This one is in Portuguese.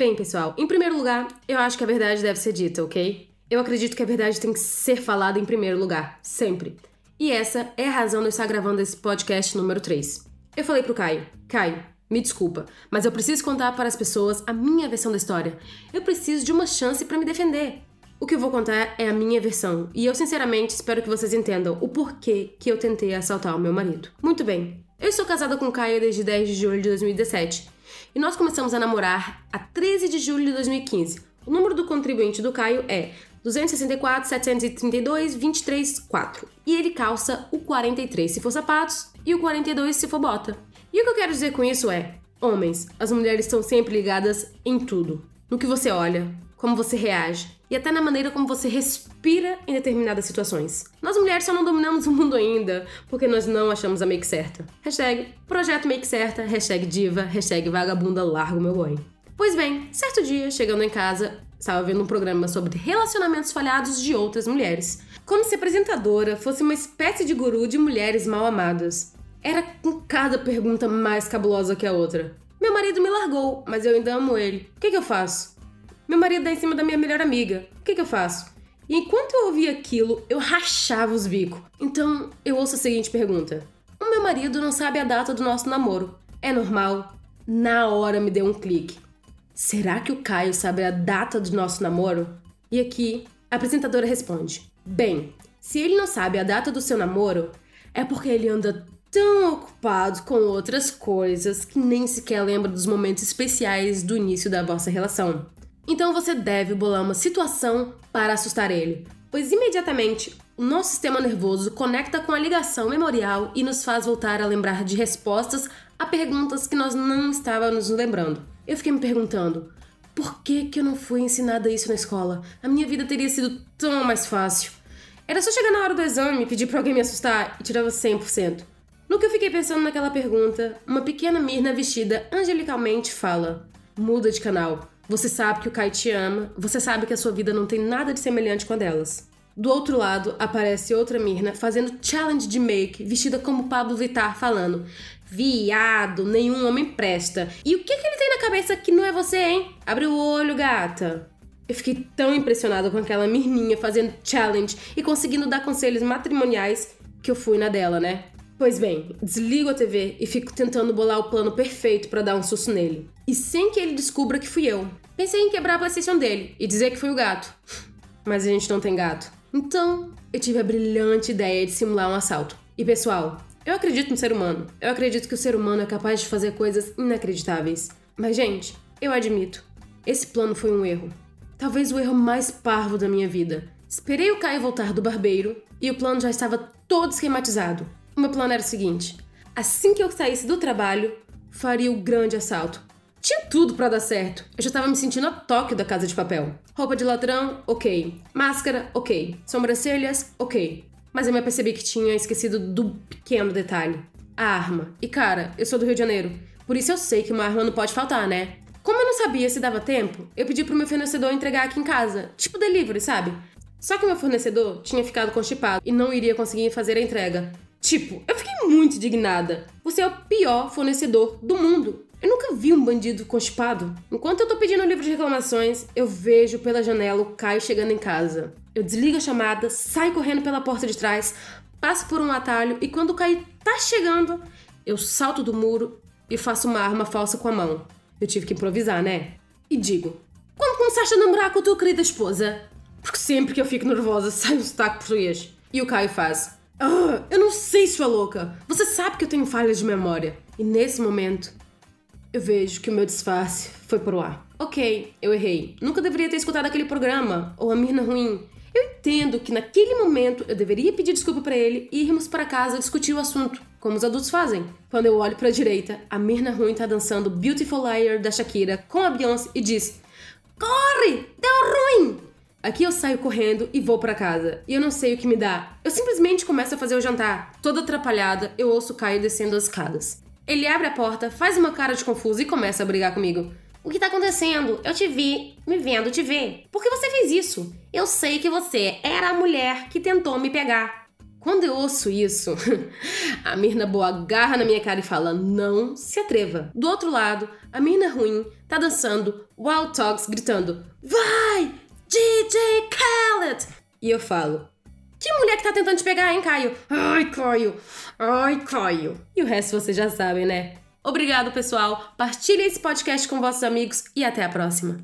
Bem, pessoal, em primeiro lugar, eu acho que a verdade deve ser dita, ok? Eu acredito que a verdade tem que ser falada em primeiro lugar, sempre. E essa é a razão de eu estar gravando esse podcast número 3. Eu falei pro Caio, Caio, me desculpa, mas eu preciso contar para as pessoas a minha versão da história. Eu preciso de uma chance para me defender. O que eu vou contar é a minha versão, e eu sinceramente espero que vocês entendam o porquê que eu tentei assaltar o meu marido. Muito bem, eu estou casada com o Caio desde 10 de julho de 2017, e nós começamos a namorar a 13 de julho de 2015. O número do contribuinte do Caio é 264 732 23 4, e ele calça o 43 se for sapatos e o 42 se for bota. E o que eu quero dizer com isso é: homens, as mulheres estão sempre ligadas em tudo. No que você olha, como você reage e até na maneira como você respira em determinadas situações. Nós mulheres só não dominamos o mundo ainda porque nós não achamos a make certa. Hashtag projeto make certa, hashtag diva, hashtag vagabunda largo meu boi. Pois bem, certo dia, chegando em casa, estava vendo um programa sobre relacionamentos falhados de outras mulheres. Como se a apresentadora fosse uma espécie de guru de mulheres mal amadas. Era com cada pergunta mais cabulosa que a outra. Meu marido me largou, mas eu ainda amo ele. O que, que eu faço? Meu marido dá em cima da minha melhor amiga. O que, que eu faço? E enquanto eu ouvia aquilo, eu rachava os bicos. Então, eu ouço a seguinte pergunta: O meu marido não sabe a data do nosso namoro. É normal? Na hora me deu um clique. Será que o Caio sabe a data do nosso namoro? E aqui, a apresentadora responde: Bem, se ele não sabe a data do seu namoro, é porque ele anda tão ocupado com outras coisas que nem sequer lembra dos momentos especiais do início da vossa relação. Então você deve bolar uma situação para assustar ele, pois imediatamente o nosso sistema nervoso conecta com a ligação memorial e nos faz voltar a lembrar de respostas a perguntas que nós não estávamos lembrando. Eu fiquei me perguntando: por que, que eu não fui ensinada isso na escola? A minha vida teria sido tão mais fácil. Era só chegar na hora do exame, pedir para alguém me assustar e tirava 100%. No que eu fiquei pensando naquela pergunta, uma pequena Mirna vestida angelicalmente fala: muda de canal. Você sabe que o Kai te ama, você sabe que a sua vida não tem nada de semelhante com a delas. Do outro lado, aparece outra Mirna fazendo challenge de make, vestida como Pablo Vittar, falando: Viado, nenhum homem presta. E o que, que ele tem na cabeça que não é você, hein? Abre o olho, gata. Eu fiquei tão impressionada com aquela Mirninha fazendo challenge e conseguindo dar conselhos matrimoniais que eu fui na dela, né? Pois bem, desligo a TV e fico tentando bolar o plano perfeito para dar um susto nele. E sem que ele descubra que fui eu. Pensei em quebrar a PlayStation dele e dizer que foi o gato. Mas a gente não tem gato. Então, eu tive a brilhante ideia de simular um assalto. E pessoal, eu acredito no ser humano. Eu acredito que o ser humano é capaz de fazer coisas inacreditáveis. Mas, gente, eu admito, esse plano foi um erro. Talvez o erro mais parvo da minha vida. Esperei o Caio voltar do barbeiro e o plano já estava todo esquematizado. O meu plano era o seguinte: assim que eu saísse do trabalho, faria o grande assalto. Tinha tudo para dar certo. Eu já tava me sentindo a Tóquio da Casa de Papel. Roupa de ladrão, ok. Máscara, ok. Sobrancelhas, ok. Mas eu me apercebi que tinha esquecido do pequeno detalhe: a arma. E cara, eu sou do Rio de Janeiro. Por isso eu sei que uma arma não pode faltar, né? Como eu não sabia se dava tempo, eu pedi pro meu fornecedor entregar aqui em casa. Tipo delivery, sabe? Só que meu fornecedor tinha ficado constipado e não iria conseguir fazer a entrega. Tipo, eu fiquei muito indignada. Você é o pior fornecedor do mundo. Eu nunca vi um bandido constipado. Enquanto eu tô pedindo o livro de reclamações, eu vejo pela janela o Caio chegando em casa. Eu desligo a chamada, saio correndo pela porta de trás, passo por um atalho e quando o Caio tá chegando, eu salto do muro e faço uma arma falsa com a mão. Eu tive que improvisar, né? E digo: Quando começaste a namorar com a tua querida esposa? Porque sempre que eu fico nervosa sai um sotaque português. E o Caio faz: ah, eu não sei, sua louca. Você sabe que eu tenho falhas de memória. E nesse momento, eu vejo que o meu disfarce foi pro ar. Ok, eu errei. Nunca deveria ter escutado aquele programa, ou a Mirna ruim. Eu entendo que naquele momento eu deveria pedir desculpa para ele e irmos para casa discutir o assunto, como os adultos fazem. Quando eu olho para a direita, a Mirna ruim tá dançando Beautiful Liar da Shakira com a Beyoncé e diz: Corre! Deu ruim! Aqui eu saio correndo e vou para casa. E eu não sei o que me dá. Eu simplesmente começo a fazer o jantar. Toda atrapalhada, eu ouço Caio descendo as escadas. Ele abre a porta, faz uma cara de confuso e começa a brigar comigo. O que tá acontecendo? Eu te vi, me vendo te ver. Por que você fez isso? Eu sei que você era a mulher que tentou me pegar. Quando eu ouço isso, a Mirna boa agarra na minha cara e fala: Não se atreva. Do outro lado, a Mirna ruim tá dançando Wild Talks, gritando: Vai, DJ Khaled! E eu falo: Que mulher que tá tentando te pegar, hein, Caio? Ai, Caio! Ai, Caio! E o resto vocês já sabem, né? Obrigado, pessoal. Partilhe esse podcast com vossos amigos e até a próxima.